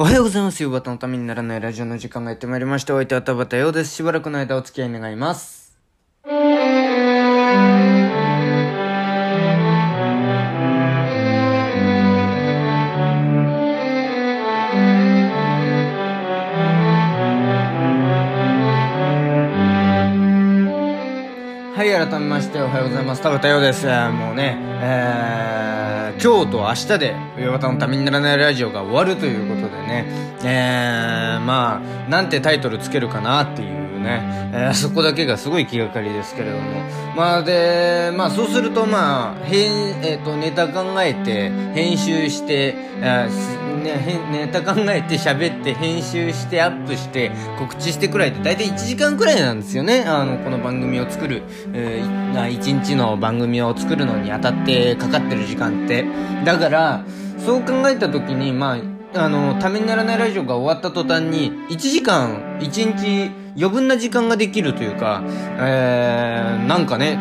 おはようございます。夕方のためにならないラジオの時間がやってまいりました。お相手は田畑ようです。しばらくの間お付き合い願います。はい、改めましておはようございます。田畑ようです。もうね、えー、今日と明日で、夕方のためにならないラジオが終わるということでね、えー、まあ、なんてタイトルつけるかなっていうね、えー、そこだけがすごい気がかりですけれども、まあで、まあそうするとまあ、編、えっ、と、ネタ考えて、編集して、えーね、へネタ考えて喋って編集してアップして告知してくらいで大体1時間くらいなんですよね。あのこの番組を作る、えー、1日の番組を作るのにあたってかかってる時間って。だからそう考えた時にまああのためにならないラジオが終わった途端に1時間1日余分な時間ができるというか、えー、なんかね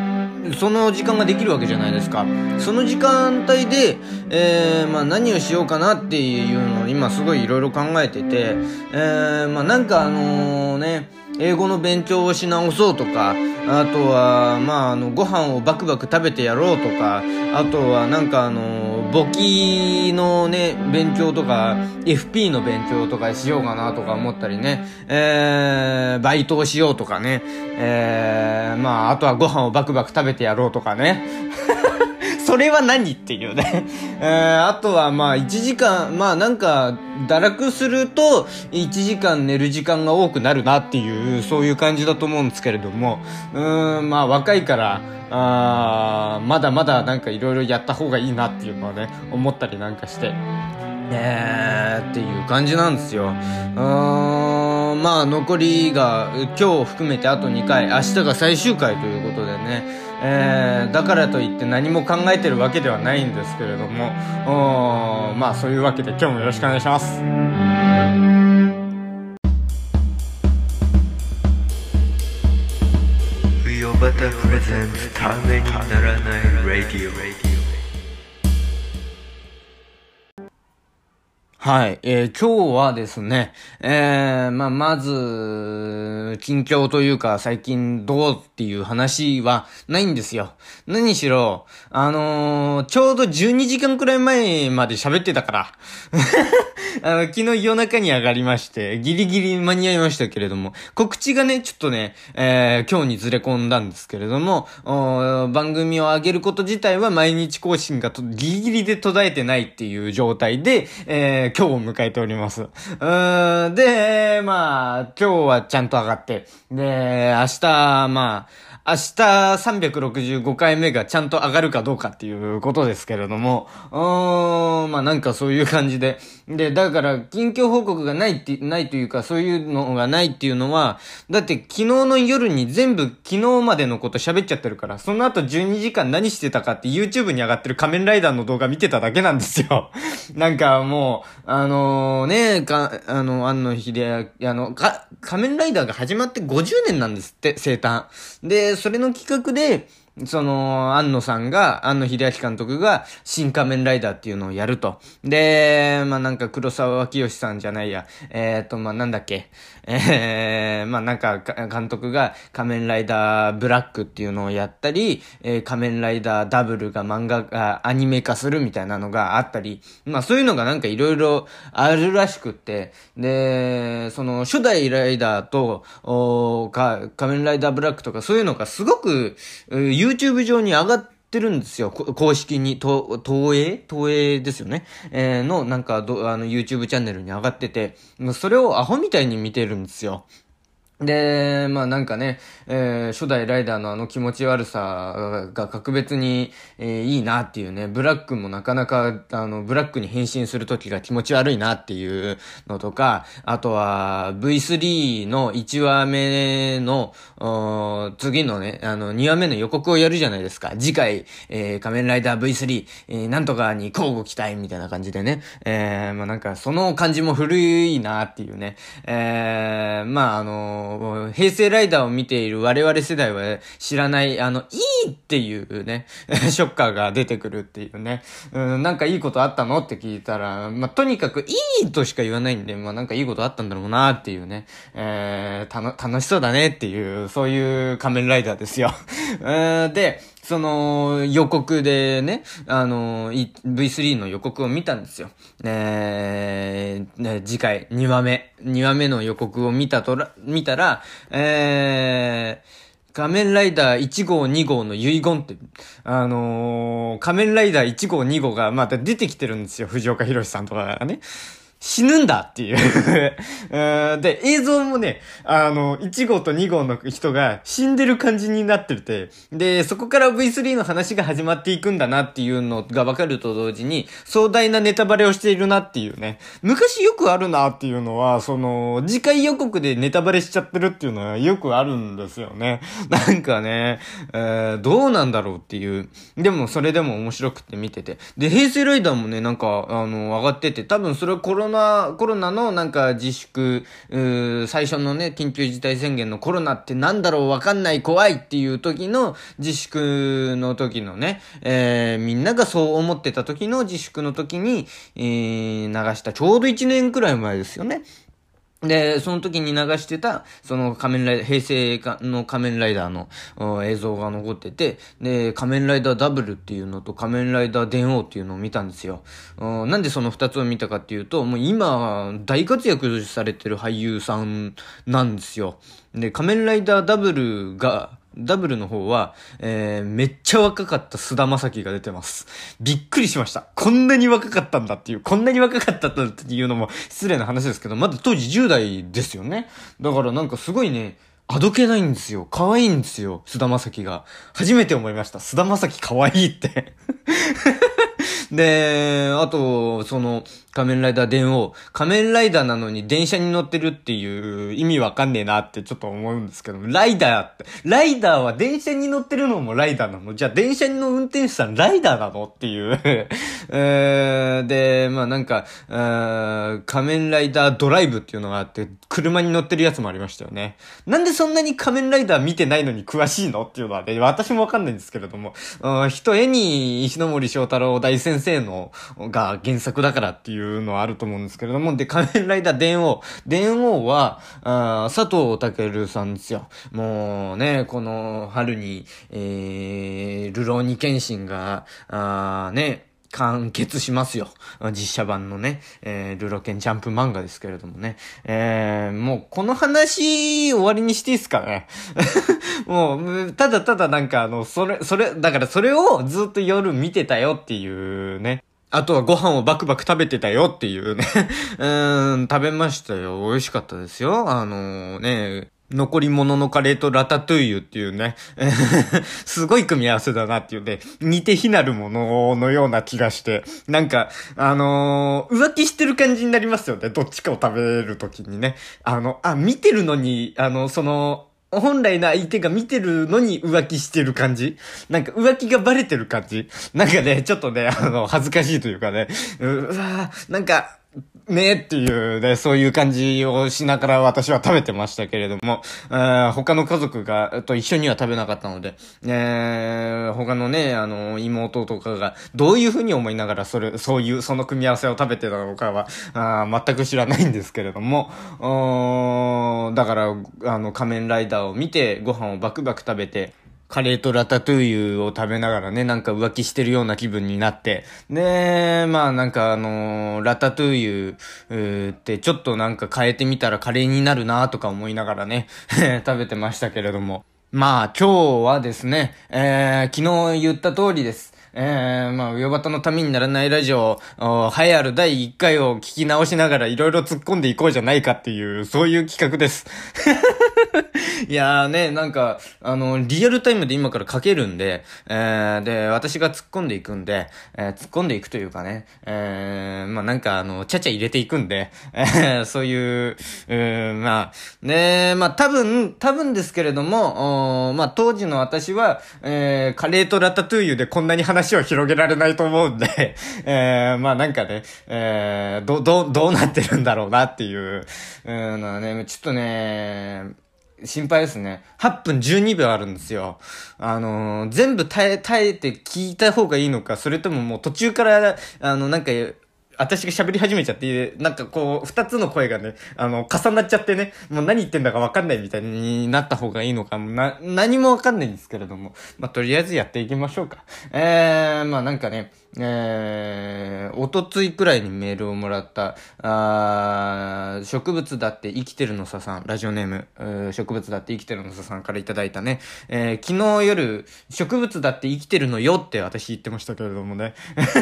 その時間ができるわけじゃないですか。その時間帯で、えー、まあ何をしようかなっていうのを今すごいいろいろ考えてて、えー、まあなんかあのね、英語の勉強をし直そうとか、あとは、まあ、あの、ご飯をバクバク食べてやろうとか、あとは、なんかあの、簿記のね、勉強とか、FP の勉強とかしようかなとか思ったりね、えー、バイトをしようとかね、えー、まあ、あとはご飯をバクバク食べてやろうとかね。それは何っていうね。え ー、あとはまあ1時間、まあなんか、堕落すると1時間寝る時間が多くなるなっていう、そういう感じだと思うんですけれども、うん、まあ若いから、あまだまだなんかいろいろやった方がいいなっていうのはね、思ったりなんかして。え、っていう感じなんですよ。うん、まあ残りが今日含めてあと2回、明日が最終回ということでね、えー、だからといって何も考えてるわけではないんですけれども、まあそういうわけで今日もよろしくお願いします。バタプレゼンツためにならないラディオはい、えー、今日はですね、えー、まあ、まず、近況というか、最近どうっていう話はないんですよ。何しろ、あのー、ちょうど12時間くらい前まで喋ってたから。あの、昨日夜中に上がりまして、ギリギリ間に合いましたけれども、告知がね、ちょっとね、えー、今日にずれ込んだんですけれども、番組を上げること自体は毎日更新がギリギリで途絶えてないっていう状態で、えー、今日を迎えております。うーん、で、まあ、今日はちゃんと上がって、で、明日、まあ、明日365回目がちゃんと上がるかどうかっていうことですけれども、うーん、まあなんかそういう感じで。で、だから、近況報告がないって、ないというか、そういうのがないっていうのは、だって昨日の夜に全部昨日までのこと喋っちゃってるから、その後12時間何してたかって YouTube に上がってる仮面ライダーの動画見てただけなんですよ。なんかもう、あのー、ね、か、あの、安野秀明、あの、か、仮面ライダーが始まって50年なんですって、生誕。で、それの企画で、その、安野さんが、安野秀明監督が、新仮面ライダーっていうのをやると。で、まあなんか黒沢清さんじゃないや、えっ、ー、と、まあなんだっけ、えー、まあなんか、監督が仮面ライダーブラックっていうのをやったり、えー、仮面ライダーダブルが漫画、あアニメ化するみたいなのがあったり、まあそういうのがなんかいろいろあるらしくって、で、その初代ライダーと、おか仮面ライダーブラックとかそういうのがすごく、YouTube 上に上がって、るんですよ。公式に、東、映？東映ですよね。えー、の、なんか、あの、YouTube チャンネルに上がってて、それをアホみたいに見てるんですよ。で、まあなんかね、えー、初代ライダーのあの気持ち悪さが格別に、えー、いいなっていうね、ブラックもなかなか、あの、ブラックに変身する時が気持ち悪いなっていうのとか、あとは V3 の1話目の、次のね、あの、2話目の予告をやるじゃないですか。次回、えー、仮面ライダー V3、えー、なんとかに交互期待みたいな感じでね、えー、まあなんかその感じも古いなっていうね、えー、まああのの、平成ライダーを見ている我々世代は知らない、あの、いいっていうね、ショッカーが出てくるっていうね、うん、なんかいいことあったのって聞いたら、まあ、とにかくいいとしか言わないんで、まあ、なんかいいことあったんだろうなっていうね、えー、楽しそうだねっていう、そういう仮面ライダーですよ。うんで、その、予告でね、あの、V3 の予告を見たんですよ。えー、ね、次回、2話目、2話目の予告を見たとら、見たら、えー、仮面ライダー1号2号の遺言って、あのー、仮面ライダー1号2号がまた出てきてるんですよ。藤岡弘さんとかがね。死ぬんだっていう で、映像もね、あの、1号と2号の人が死んでる感じになってて、で、そこから V3 の話が始まっていくんだなっていうのがわかると同時に、壮大なネタバレをしているなっていうね。昔よくあるなっていうのは、その、次回予告でネタバレしちゃってるっていうのはよくあるんですよね。なんかね、えー、どうなんだろうっていう。でも、それでも面白くて見てて。で、平成ライダーもね、なんか、あの、上がってて、多分それはコロナナ、コロナのなんか自粛、最初のね、緊急事態宣言のコロナってなんだろうわかんない怖いっていう時の自粛の時のね、えー、みんながそう思ってた時の自粛の時に、えー、流したちょうど1年くらい前ですよね。で、その時に流してた、その仮面ライダー、平成の仮面ライダーの映像が残ってて、で、仮面ライダーダブルっていうのと仮面ライダー電王っていうのを見たんですよ。なんでその二つを見たかっていうと、もう今、大活躍されてる俳優さんなんですよ。で、仮面ライダーダブルが、ダブルの方は、えー、めっちゃ若かった菅田正樹が出てます。びっくりしました。こんなに若かったんだっていう、こんなに若かったっていうのも失礼な話ですけど、まだ当時10代ですよね。だからなんかすごいね、あどけないんですよ。可愛いんですよ。菅田正樹が。初めて思いました。菅田正樹可愛いってで、あと、その、仮面ライダー電王。仮面ライダーなのに電車に乗ってるっていう意味わかんねえなってちょっと思うんですけど、ライダーって、ライダーは電車に乗ってるのもライダーなの。じゃあ電車の運転手さんライダーなのっていう。えー、で、まあなんか、仮面ライダードライブっていうのがあって、車に乗ってるやつもありましたよね。なんでそんなに仮面ライダー見てないのに詳しいのっていうのはね、私もわかんないんですけれども、一重に石森章太郎大先先生のが原作だからっていういうのはあると思うんですけれども、で、仮面ライダー電王。電王は、あ佐藤健さんですよ。もうね、この春に、えー、ルローニケンシンが、あね、完結しますよ。実写版のね、えー、ルロケンジャンプ漫画ですけれどもね。えー、もうこの話終わりにしていいですかね。もう、ただただなんかあの、それ、それ、だからそれをずっと夜見てたよっていうね。あとはご飯をバクバク食べてたよっていうね うん、食べましたよ。美味しかったですよ。あのー、ね、残り物のカレーとラタトゥイユっていうね、すごい組み合わせだなっていう。ね、似て非なるもののような気がして、なんか、あのー、浮気してる感じになりますよね。どっちかを食べるときにね。あの、あ、見てるのに、あの、その、本来の相手が見てるのに浮気してる感じ。なんか浮気がバレてる感じ。なんかね、ちょっとね、あの、恥ずかしいというかね、うわなんか、ねっていうね、そういう感じをしながら私は食べてましたけれども、他の家族が、と一緒には食べなかったので、えー、他のね、あの、妹とかが、どういう風に思いながら、それ、そういう、その組み合わせを食べてたのかは、あ全く知らないんですけれども、だから、あの、仮面ライダーを見て、ご飯をバクバク食べて、カレーとラタトゥイユを食べながらね、なんか浮気してるような気分になって、で、まあなんかあのー、ラタトゥイユーってちょっとなんか変えてみたらカレーになるなとか思いながらね、食べてましたけれども。まあ今日はですね、えー、昨日言った通りです。えー、まあ、ウヨバトのためにならないラジオ、栄えある第1回を聞き直しながらいろいろ突っ込んでいこうじゃないかっていう、そういう企画です。いやーね、なんか、あの、リアルタイムで今から書けるんで、えー、で、私が突っ込んでいくんで、えー、突っ込んでいくというかね、えー、まあなんかあの、ちゃちゃ入れていくんで、えー、そういう、うまあ、ねまあ多分、多分ですけれども、まあ当時の私は、えー、カレーとラタトゥーユでこんなに話を広げられないと思うんで、えー、まあなんかね、えー、ど、ど、どうなってるんだろうなっていう、うん、ね、ちょっとね、心配ですね。8分12秒あるんですよ。あのー、全部耐え、耐えて聞いた方がいいのか、それとももう途中から、あの、なんか、私が喋り始めちゃって、なんかこう、二つの声がね、あの、重なっちゃってね、もう何言ってんだかわかんないみたいになった方がいいのかも、な、何もわかんないんですけれども、まあ、とりあえずやっていきましょうか。えー、まあなんかね、えー、おとついくらいにメールをもらった、あ植物だって生きてるのささん、ラジオネーム、えー、植物だって生きてるのささんからいただいたね、えー、昨日夜、植物だって生きてるのよって私言ってましたけれどもね、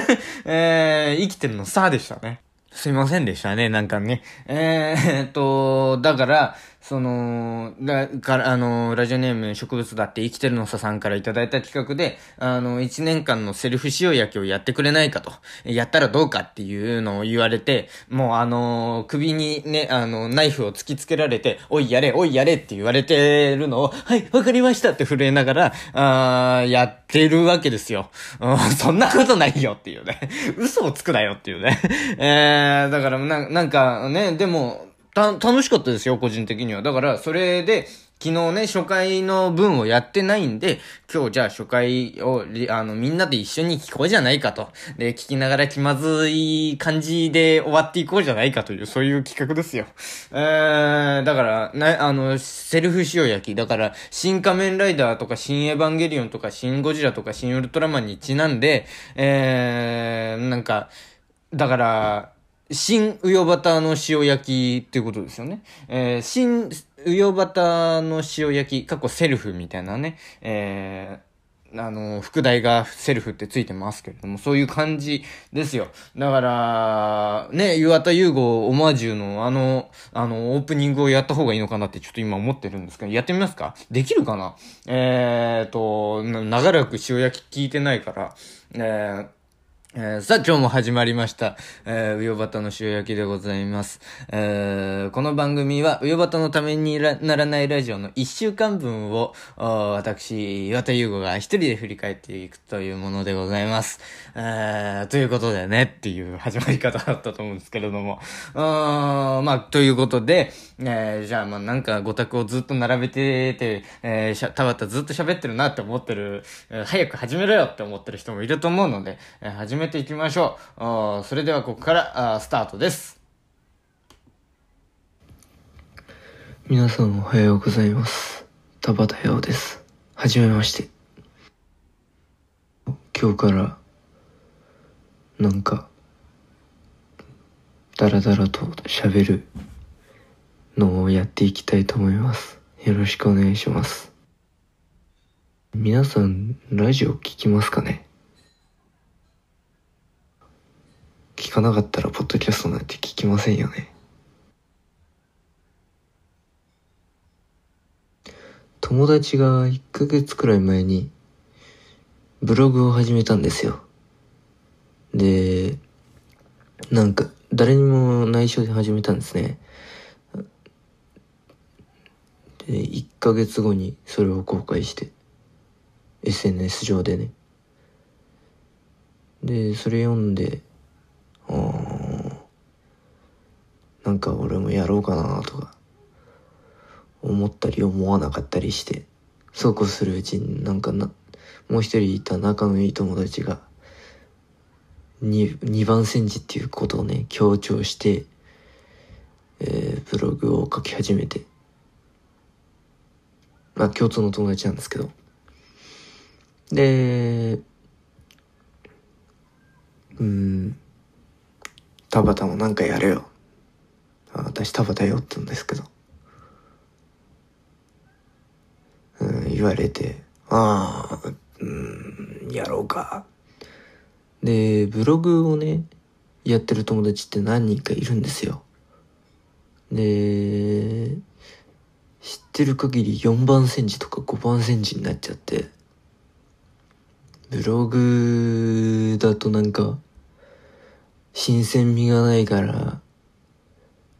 えー、生きてるのさでしたね。すいませんでしたね、なんかね。えー、っと、だから、その、だから、あの、ラジオネーム植物だって生きてるのささんからいただいた企画で、あの、1年間のセルフ塩焼きをやってくれないかと、やったらどうかっていうのを言われて、もうあの、首にね、あの、ナイフを突きつけられて、おいやれ、おいやれって言われてるのを、はい、わかりましたって震えながら、あやってるわけですよ。そんなことないよっていうね。嘘をつくなよっていうね。えー、だからな、なんかね、でも、た、楽しかったですよ、個人的には。だから、それで、昨日ね、初回の分をやってないんで、今日じゃあ初回を、あの、みんなで一緒に聞こうじゃないかと。で、聞きながら気まずい感じで終わっていこうじゃないかという、そういう企画ですよ。えー、だから、な、あの、セルフ塩焼き。だから、新仮面ライダーとか、新エヴァンゲリオンとか、新ゴジラとか、新ウルトラマンにちなんで、えー、なんか、だから、新ウヨバタの塩焼きっていうことですよね。えー、新ウヨバタの塩焼き、過去セルフみたいなね、えー、あの、副題がセルフってついてますけれども、そういう感じですよ。だから、ね、岩田優吾オマージュのあの、あの、オープニングをやった方がいいのかなってちょっと今思ってるんですけど、やってみますか？できるかな？えーと、長らく塩焼き聞いてないから、えー、えー、さあ、今日も始まりました。えー、うよばたの塩焼きでございます。えー、この番組は、うよばたのためにならないラジオの一週間分を、私、岩田優吾が一人で振り返っていくというものでございます。えー、ということでね、っていう始まり方だったと思うんですけれども。うーまあ、ということで、えー、じゃあ、まあ、なんか、ごたくをずっと並べてて、えー、たばたずっと喋ってるなって思ってる、えー、早く始めろよって思ってる人もいると思うので、えー、始めめていきましょう。それではここからスタートです。皆さんおはようございます。田畑洋です。はじめまして。今日から、なんか、だらだらと喋るのをやっていきたいと思います。よろしくお願いします。皆さん、ラジオ聞きますかね？聞かなかったらポッドキャストなんて聞きませんよね。友達が1ヶ月くらい前にブログを始めたんですよ。で、なんか誰にも内緒で始めたんですね。で、1ヶ月後にそれを公開して、SNS 上でね。で、それ読んで、なんか俺もやろうかなとか思ったり思わなかったりしてそうこうするうちになんかなもう一人いた仲のいい友達が 2, 2番煎じっていうことをね強調して、えー、ブログを書き始めてまあ共通の友達なんですけど。でうん。田畑もなんかやれよ私田畑よって言うんですけど、うん、言われて、ああ、うん、やろうか。で、ブログをね、やってる友達って何人かいるんですよ。で、知ってる限り4番煎じとか5番煎じになっちゃって、ブログだとなんか、新鮮味がないから、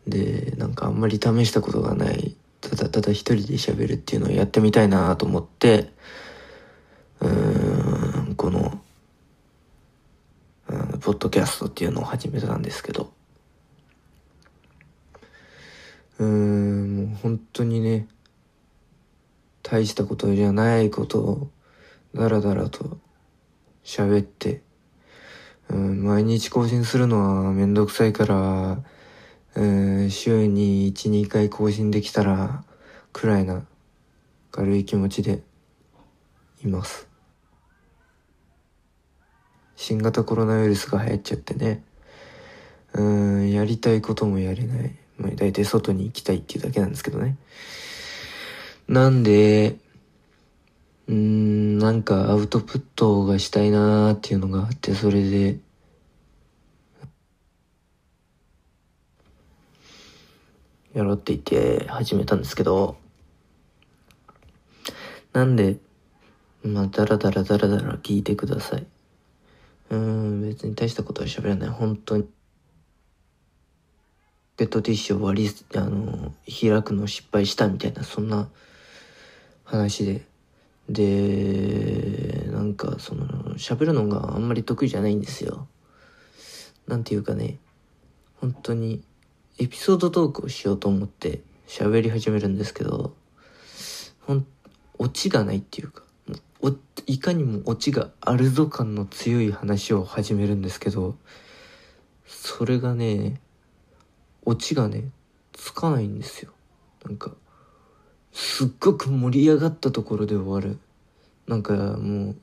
で、なんかあんまり試したことがない、ただただ一人で喋るっていうのをやってみたいなと思って、うーん、この、うん、ポッドキャストっていうのを始めたんですけど、うーん、もう本当にね、大したことじゃないことをだらだらと喋って、毎日更新するのはめんどくさいから、うん、週に1、2回更新できたらくらいな軽い気持ちでいます。新型コロナウイルスが流行っちゃってね。うん、やりたいこともやれない。まあ、大体外に行きたいっていうだけなんですけどね。なんで、うん、なんかアウトプットがしたいなーっていうのがあって、それで、やろうって言って始めたんですけど、なんで、まあ、だらだらだらだら聞いてください。うん、別に大したことは喋らない。本当に。ペットティッシュを割り、あの、開くの失敗したみたいな、そんな話で。で、なんか、その、喋るのがあんまり得意じゃないんですよ。なんていうかね、本当に、エピソードトークをしようと思って喋り始めるんですけど、ほん、オチがないっていうか、おいかにもオチがあるぞ感の強い話を始めるんですけど、それがね、オチがね、つかないんですよ。なんか、すっごく盛り上がったところで終わる。なんかもう、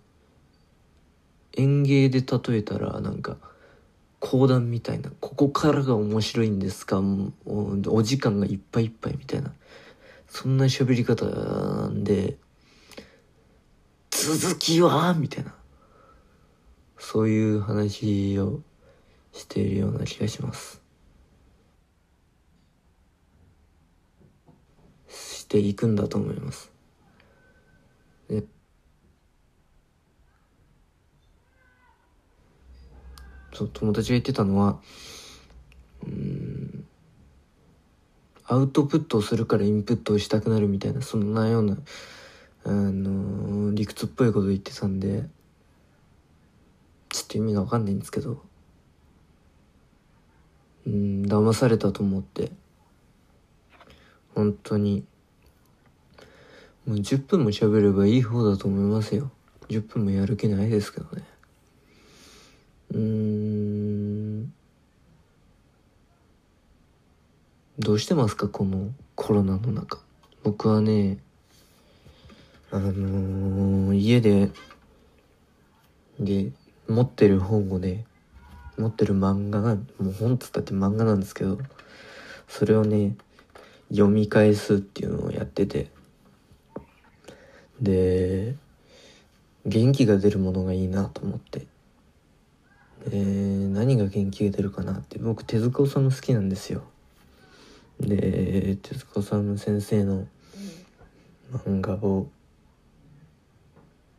演芸で例えたら、なんか、講談みたいな、ここからが面白いんですか？おお時間がいっぱいいっぱいみたいな。そんな喋り方なんで、続きは？みたいな。そういう話をしているような気がします。していくんだと思います。でそう、友達が言ってたのは、うん、アウトプットをするからインプットをしたくなるみたいな、そんなような、あの理屈っぽいこと言ってたんで、ちょっと意味がわかんないんですけど、うん、騙されたと思って、本当に、もう10分も喋ればいい方だと思いますよ。10分もやる気ないですけどね。うーん。どうしてますか？このコロナの中。僕はね、あのー、家で、で、持ってる本をね、持ってる漫画が、もう本っつったって漫画なんですけど、それをね、読み返すっていうのをやってて、で、元気が出るものがいいなと思って、で、何が元気が出るかなって、僕手塚治虫好きなんですよ。で、手塚治虫先生の漫画を、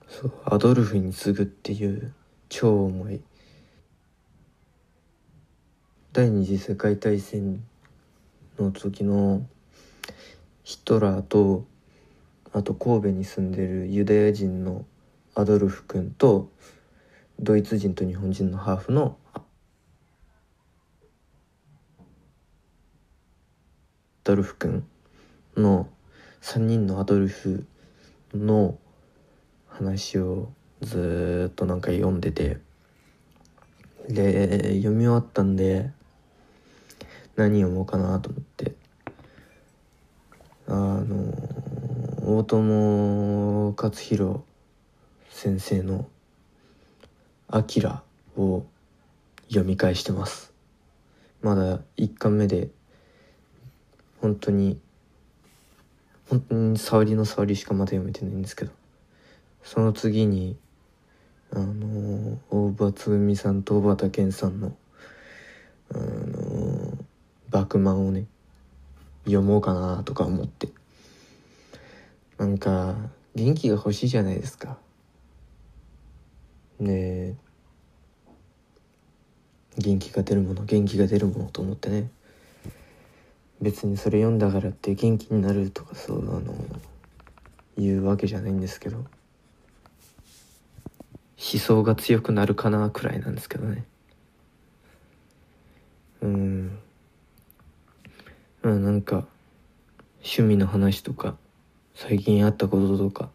そう、アドルフに次ぐっていう超重い第二次世界大戦の時のヒトラーとあと神戸に住んでるユダヤ人のアドルフ君とドイツ人と日本人のハーフのアドルフ君の3人のアドルフの話をずっとなんか読んでてで読み終わったんで何読もうかなと思って。あの大友克洋先生の「アキラを読み返してます。まだ1巻目で本当に本当に触りの触りしかまだ読めてないんですけど。その次にあの大場つぐみさんと小畑健さんのあの「バクマン」をね読もうかなとか思って。なんか元気が欲しいじゃないですか。ねえ。元気が出るもの元気が出るものと思ってね。別にそれ読んだからって元気になるとかそうあの言うわけじゃないんですけど。思想が強くなるかなくらいなんですけどね。うん。まあなんか趣味の話とか最近あったこととか。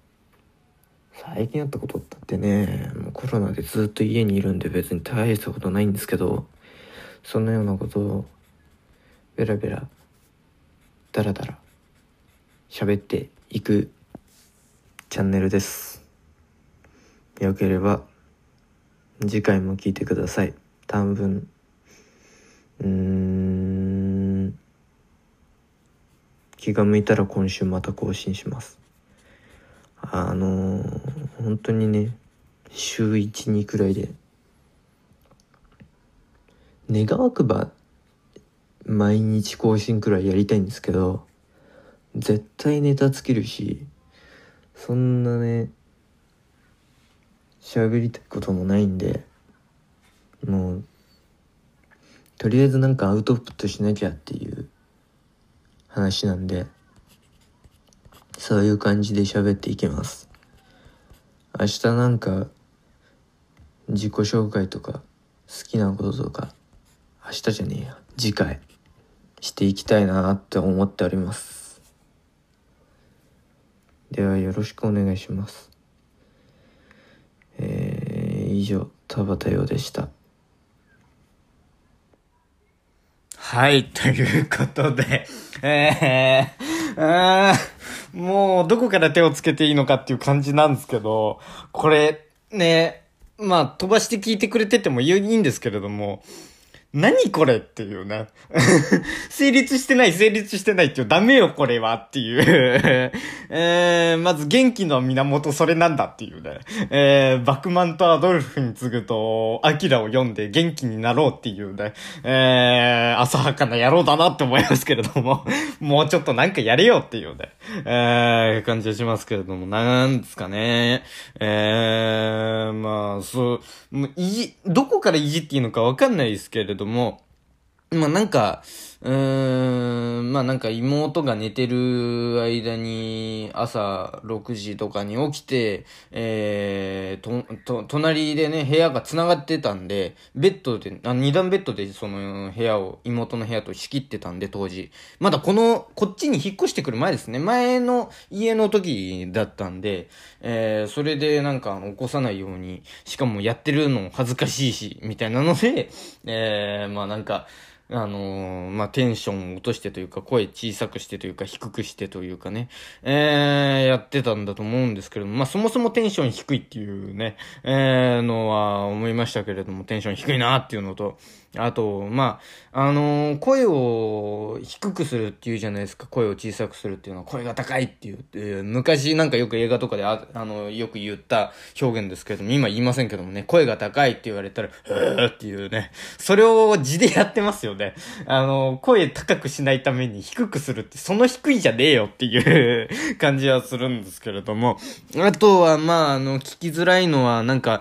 最近あったことったってねもうコロナでずっと家にいるんで別に大したことないんですけどそんなようなことをベラベラダラダラ喋っていくチャンネルです。よければ次回も聞いてください。多分うーん。気が向いたら今週また更新します。あのー、本当にね週12くらいで。願わくば毎日更新くらいやりたいんですけど絶対ネタ尽きるしそんなね喋りたいこともないんでもうとりあえずなんかアウトプットしなきゃっていう話なんでそういう感じで喋っていきます。明日なんか自己紹介とか好きなこととか明日じゃねえや次回していきたいなって思っております。ではよろしくお願いします。えー、以上田畑洋でした。はい、ということで、えー、あーもうどこから手をつけていいのかっていう感じなんですけど、これ、ね、まあ飛ばして聞いてくれててもいいんですけれども、何これっていうね。成立してない、成立してないっていう、ダメよこれはっていう。えー、まず元気の源それなんだっていうね。えー、バクマンとアドルフに次ぐと、アキラを読んで元気になろうっていうね。えー、浅はかな野郎だなって思いますけれども、もうちょっとなんかやれよっていうね。えー、感じがしますけれども、なんですかね。えー、まあ、そう、もういじ、どこからいじっていいのかわかんないですけれども、まあなんか、うーん、まあなんか妹が寝てる間に朝6時とかに起きて、えー、と、と、隣でね、部屋が繋がってたんで、ベッドで、あ二段ベッドでその部屋を、妹の部屋と仕切ってたんで当時。まだこの、こっちに引っ越してくる前ですね。前の家の時だったんで、えー、それでなんか起こさないように、しかもやってるの恥ずかしいし、みたいなので、えー、まあなんか、あのーまあ、テンションを落としてというか、声小さくしてというか、低くしてというかね、えー、やってたんだと思うんですけれども、まあ、そもそもテンション低いっていうね、えー、のは思いましたけれども、テンション低いなっていうのと、あと、まあ、あのー声を低くするっていうじゃないですか、声を小さくするっていうのは、声が高いっていう、えー昔なんかよく映画とかであ、あの、よく言った表現ですけれども、今言いませんけどもね、声が高いって言われたら、へーっていうね、それを字でやってますよね。あの、声高くしないために低くするって、その低いじゃねえよっていう 感じはするんですけれども、あとは、まあ、あの、聞きづらいのは、なんか、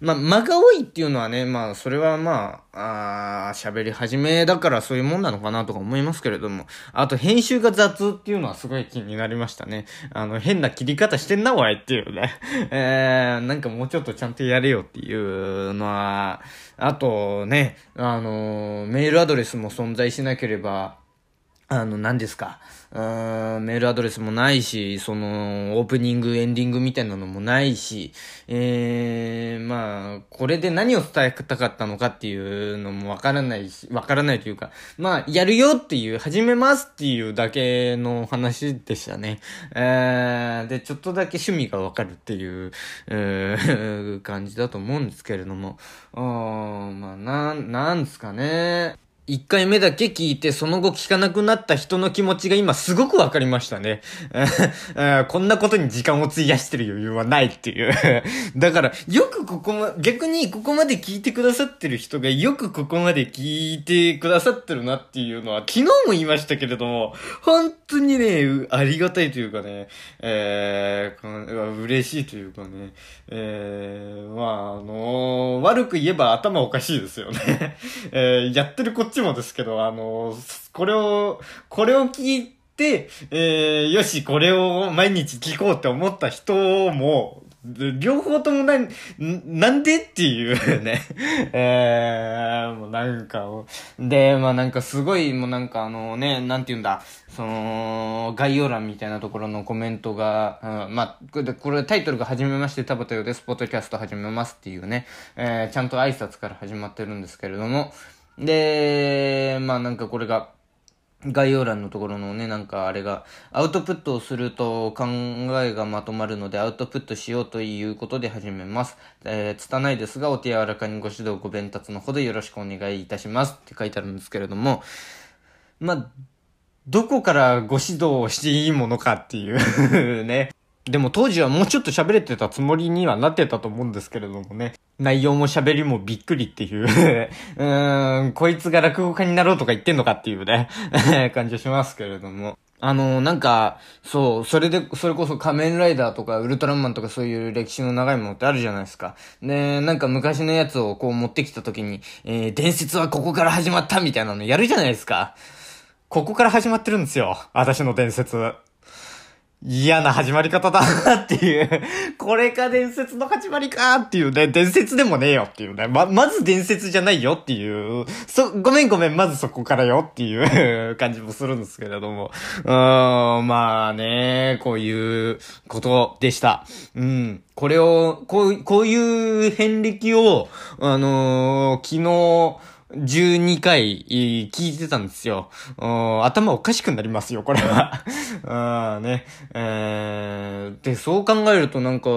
まあ、間が多いっていうのはね、まあ、それはまあ、あ喋り始めだからそういうもんなのかなとか思いますけれども、あと編集が雑っていうのはすごい気になりましたね。あの、変な切り方してんな、おいっていうね。えー、なんかもうちょっとちゃんとやれよっていうのは、あとね、あの、メールアドレスも存在しなければ、あの、何ですか？ー、メールアドレスもないし、その、オープニング、エンディングみたいなのもないし、えー、まあ、これで何を伝えたかったのかっていうのもわからないし、わからないというか、まあ、やるよっていう、始めますっていうだけの話でしたね。えー、で、ちょっとだけ趣味がわかるっていう、えー、感じだと思うんですけれども、うーん、まあ、なん、なんですかね。一回目だけ聞いて、その後聞かなくなった人の気持ちが今すごくわかりましたね。こんなことに時間を費やしてる余裕はないっていう。だから、よくここま、逆にここまで聞いてくださってる人がよくここまで聞いてくださってるなっていうのは、昨日も言いましたけれども、本当にね、ありがたいというかね、えー嬉しいというかね、えー、まあ、あの悪く言えば頭おかしいですよね。えーやってるこっちもですけど、あのこれを、これを聞いて、えー、よし、これを毎日聞こうって思った人も、両方ともな、なんでっていうね。えー、もうなんか、で、まあなんかすごい、もうなんかあのね、なんて言うんだ、その、概要欄みたいなところのコメントが、うん、まあ、これ、タイトルがはじめまして、田畑よです、ポッドキャスト始めますっていうね、えー、ちゃんと挨拶から始まってるんですけれども、で、まあなんかこれが、概要欄のところのね、なんかあれが、アウトプットをすると考えがまとまるので、アウトプットしようということで始めます。えー、拙いですが、お手柔らかにご指導ご鞭達のほどよろしくお願いいたしますって書いてあるんですけれども、まあ、どこからご指導していいものかっていう ね。でも当時はもうちょっと喋れてたつもりにはなってたと思うんですけれどもね。内容も喋りもびっくりっていう うーん、こいつが落語家になろうとか言ってんのかっていうね 感じしますけれども。あの、なんか、そう、それで、それこそ仮面ライダーとかウルトラマンとかそういう歴史の長いものってあるじゃないですか。で、なんか昔のやつをこう持ってきた時に、えー、伝説はここから始まったみたいなのやるじゃないですか。ここから始まってるんですよ。私の伝説。嫌な始まり方だなっていう。これか伝説の始まりかっていうね。伝説でもねえよっていうね。ま、まず伝説じゃないよっていう。そ、ごめんごめん、まずそこからよっていう 感じもするんですけれども。うーん、まあね、こういうことでした。うん。これを、こう、こういう遍歴を、あのー、昨日、12回聞いてたんですよ。頭おかしくなりますよ、これは。あ ね。えー、で、そう考えるとなんか、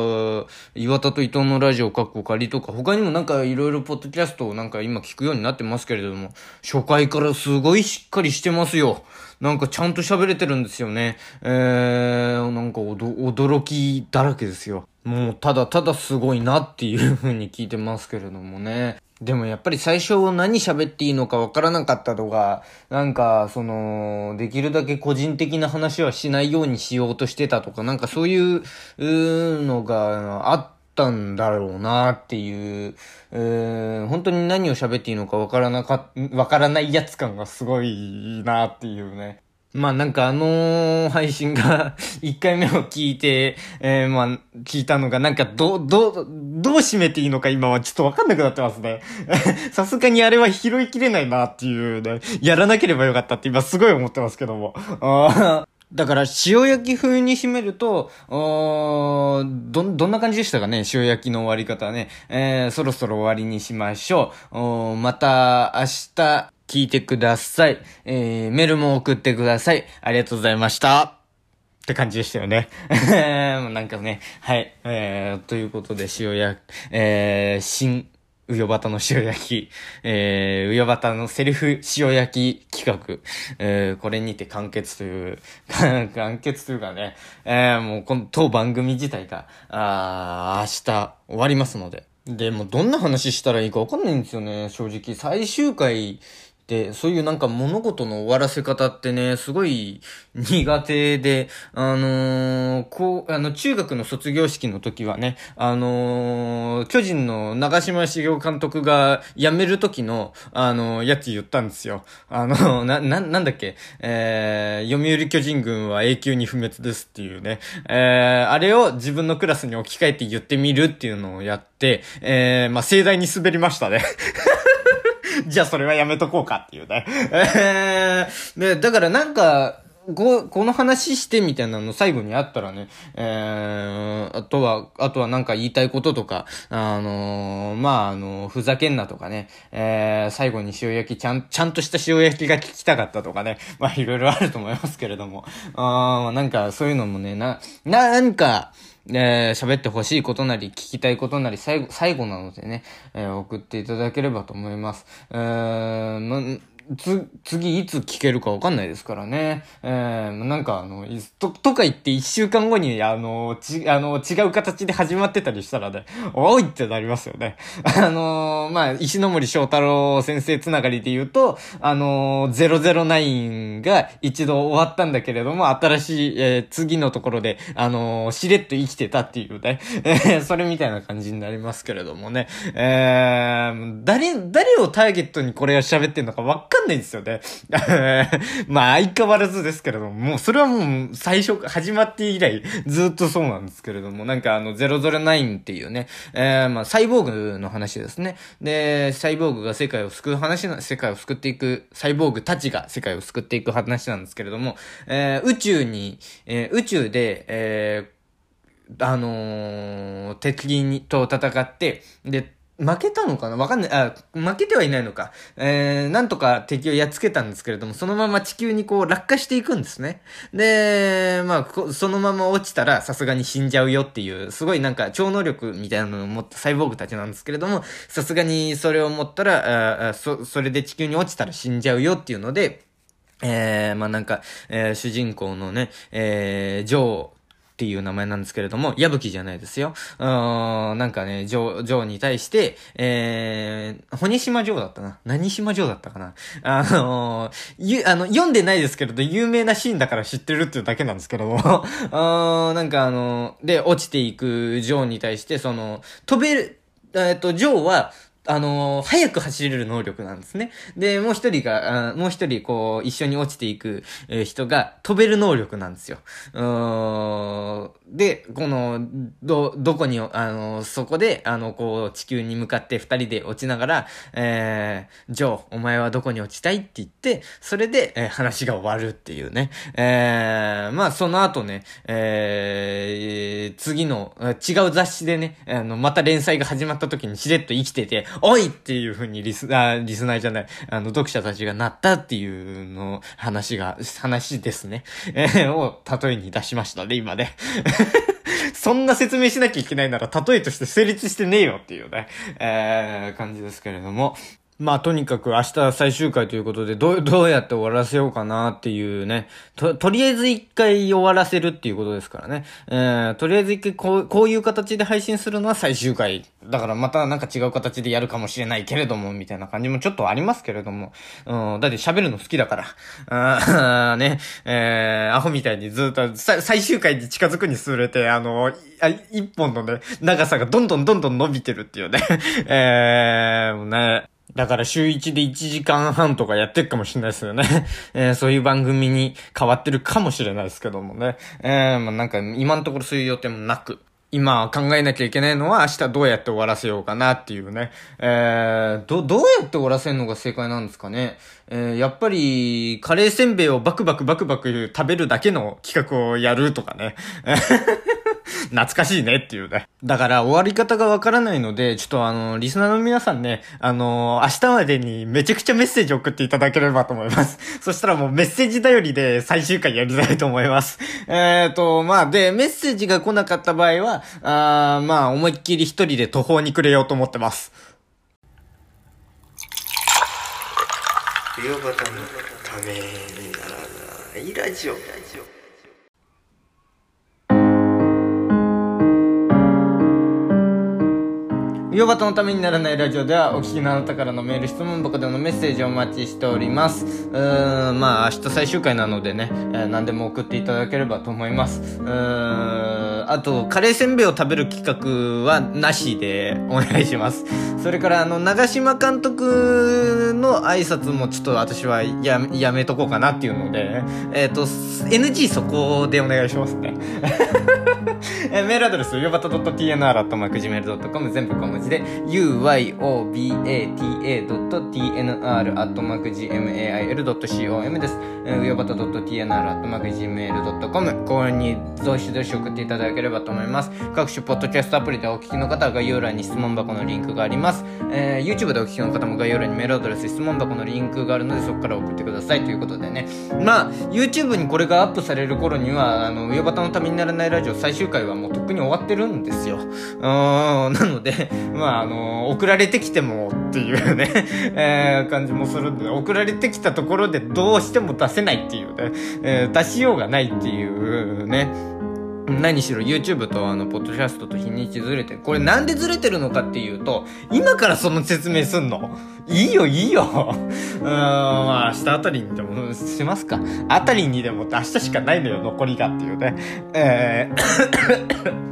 岩田と伊藤のラジオかっこ仮とか、他にもなんかいろいろポッドキャストをなんか今聞くようになってますけれども、初回からすごいしっかりしてますよ。なんかちゃんと喋れてるんですよね。えー、なんか驚きだらけですよ。もうただただすごいなっていう風に聞いてますけれどもね。でもやっぱり最初何喋っていいのかわからなかったとか、なんか、その、できるだけ個人的な話はしないようにしようとしてたとか、なんかそういうのがあったんだろうなっていう、う本当に何を喋っていいのかわからなか、わからないやつ感がすごいなっていうね。まあなんかあの、配信が 1回目を聞いて、えー、まあ聞いたのがなんかど、ど、どう締めていいのか今はちょっとわかんなくなってますね。さすがにあれは拾いきれないなっていうね、やらなければよかったって今すごい思ってますけども。だから、塩焼き風に締めると、ど、どんな感じでしたかね？塩焼きの終わり方ね。えー、そろそろ終わりにしましょう。また明日、聞いてください。えー、メールも送ってください。ありがとうございました。って感じでしたよね。なんかね、はい。えー、ということで、塩焼き、えー、新、うよばたの塩焼き、えー、うよばたのセリフ塩焼き企画、えー、これにて完結という、完結というかね、えー、もうこの当番組自体が、あ明日終わりますので。で、もどんな話したらいいかわかんないんですよね、正直。最終回で、そういうなんか物事の終わらせ方ってね、すごい苦手で、あのー、こう、あの、中学の卒業式の時はね、あのー、巨人の長島茂雄監督が辞める時の、あのー、やつ言ったんですよ。あの、な、な、なんだっけ、えー、読売巨人軍は永久に不滅ですっていうね、えー、あれを自分のクラスに置き換えて言ってみるっていうのをやって、えー、まあ、盛大に滑りましたね。じゃあそれはやめとこうかっていうね。えー、で、だからなんか、こ、この話してみたいなの最後にあったらね、えー、あとは、あとはなんか言いたいこととか、あのー、まあ、あのー、ふざけんなとかね、えー、最後に塩焼き、ちゃん、ちゃんとした塩焼きが聞きたかったとかね、まあ、いろいろあると思いますけれども、あなんかそういうのもね、な、なんか、えー、喋ってほしいことなり、聞きたいことなり、最後、最後なのでね、えー、送っていただければと思います。えー、ま、つ、次いつ聞けるかわかんないですからね。えー、なんかあの、と、とか言って一週間後に、あの、ち、あの、違う形で始まってたりしたらね、おいってなりますよね。あのまあ、石森章太郎先生つながりで言うと、あの009が一度終わったんだけれども、新しい、えー、次のところで、あのしれっと生きてたっていうね、えー、それみたいな感じになりますけれどもね。えー、誰、誰をターゲットにこれを喋ってんのかわかんないんですよね。まあ相変わらずですけれども、もうそれはもう最初、始まって以来ずっとそうなんですけれども、なんかあの009っていうね、えー、まあサイボーグの話ですね。で、サイボーグが世界を救う話な、世界を救っていく、サイボーグたちが世界を救っていく話なんですけれども、えー、宇宙に、えー、宇宙で、えー、あのー、敵、と戦って、で、負けたのかな？わかんない。あ、負けてはいないのか。えー、なんとか敵をやっつけたんですけれども、そのまま地球にこう落下していくんですね。で、まあ、そのまま落ちたらさすがに死んじゃうよっていう、すごいなんか超能力みたいなのを持ったサイボーグたちなんですけれども、さすがにそれを持ったら、あそ、それで地球に落ちたら死んじゃうよっていうので、えー、まあなんか、えー、主人公のね、えー、ジョー、っていう名前なんですけれども、矢吹じゃないですよ。うーん、なんかね、ジョー、ジョーに対して、えー、骨島ジョーだったな。何島ジョーだったかな。あのー、ゆ、あの、読んでないですけれど、有名なシーンだから知ってるっていうだけなんですけども、あなんかあのー、で、落ちていくジョーに対して、その、飛べる、えっ、と、ジョーは、あのー、早く走れる能力なんですね。で、もう一人が、もう一人、こう、一緒に落ちていく、えー、人が飛べる能力なんですよ。うで、この、ど、どこに、あの、そこで、あの、こう、地球に向かって二人で落ちながら、えー、ジョー、お前はどこに落ちたいって言って、それで、えー、話が終わるっていうね。えー、まあ、その後ね、えー、次の、違う雑誌でね、あの、また連載が始まった時にしれっと生きてて、おいっていう風にリス、あ、リスナーじゃない、あの、読者たちがなったっていうの、話が、話ですね。えー、を、例えに出しましたね、今ね。そんな説明しなきゃいけないなら、例えとして成立してねえよっていうね、えー、感じですけれども。まあとにかく明日最終回ということで、どう、どうやって終わらせようかなっていうね。と、とりあえず一回終わらせるっていうことですからね。えー、とりあえず一回こう、こういう形で配信するのは最終回。だからまたなんか違う形でやるかもしれないけれども、みたいな感じもちょっとありますけれども。うん、だって喋るの好きだから。あね、えー、アホみたいにずっと最終回に近づくにすれて、あの、あ一本のね、長さがどんどんどんどん伸びてるっていうね。えー、もうね、だから週1で1時間半とかやってるかもしれないですよね。えー、そういう番組に変わってるかもしれないですけどもね。えー、まあなんか今のところそういう予定もなく。今考えなきゃいけないのは明日どうやって終わらせようかなっていうね。えー、ど、どうやって終わらせるのが正解なんですかね。えー、やっぱり、カレーせんべいをバクバクバクバク食べるだけの企画をやるとかね。懐かしいねっていうね。だから終わり方がわからないので、ちょっとあの、リスナーの皆さんね、あの、明日までにめちゃくちゃメッセージ送っていただければと思います。そしたらもうメッセージ頼りで最終回やりたいと思います。えっと、まあ、で、メッセージが来なかった場合は、あまあ、思いっきり一人で途方に暮れようと思ってます。ヨバタのためにならないラジオ。ヨバトのためにならないラジオではお聞きのあなたからのメール、質問箱でのメッセージをお待ちしております。うーん、まあ明日最終回なのでね、えー、何でも送っていただければと思います。うーん、あと、カレーせんべいを食べる企画はなしでお願いします。それからあの、長島監督の挨拶もちょっと私はや、やめとこうかなっていうので、えっ、ー、と、NG そこでお願いしますね。えメールアドレス、よばた .tnr.gmail.com 全部小文字で、uyobata.tnr.gmail.com です。うよばた .tnr.gmail.com これにどしどし送っていただければと思います。各種ポッドキャストアプリでお聞きの方は概要欄に質問箱のリンクがあります。えー、YouTube でお聞きの方も概要欄にメールアドレス、質問箱のリンクがあるのでそこから送ってくださいということでね。まあ、YouTube にこれがアップされる頃には、あの、うよばたのためにならないラジオ最終回はもうとっくに終わってるんですよ。うん、なので、まあ、あの、送られてきてもっていうね えー、感じもするんで、送られてきたところでどうしても出せないっていうね、えー、出しようがないっていうね、何しろ YouTube とあの、ポッドキャストと日にちずれてる。これなんでずれてるのかっていうと、今からその説明すんの？いいよ、いいよ。うーん、まあ、明日あたりにでもしますか。あたりにでもって明日しかないのよ、残りがっていうね。えー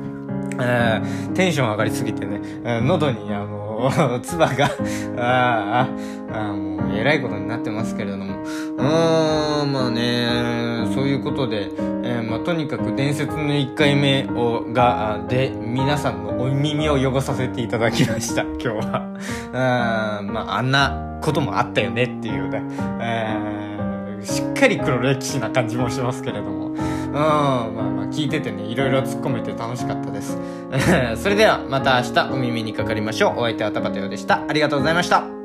えー、テンション上がりすぎてね、喉にあの、唾が、ああ、あもう、えらいことになってますけれども。うーん、まあね、そういうことで、えーまあとにかく伝説の1回目を、が、で、皆さんのお耳を汚させていただきました、今日は。うん、まああんなこともあったよねっていうね。えー、しっかり黒歴史な感じもしますけれども。うん、まあまあ聞いててね、いろいろ突っ込めて楽しかったです。それではまた明日お耳にかかりましょう。お相手は田畑洋でした。ありがとうございました。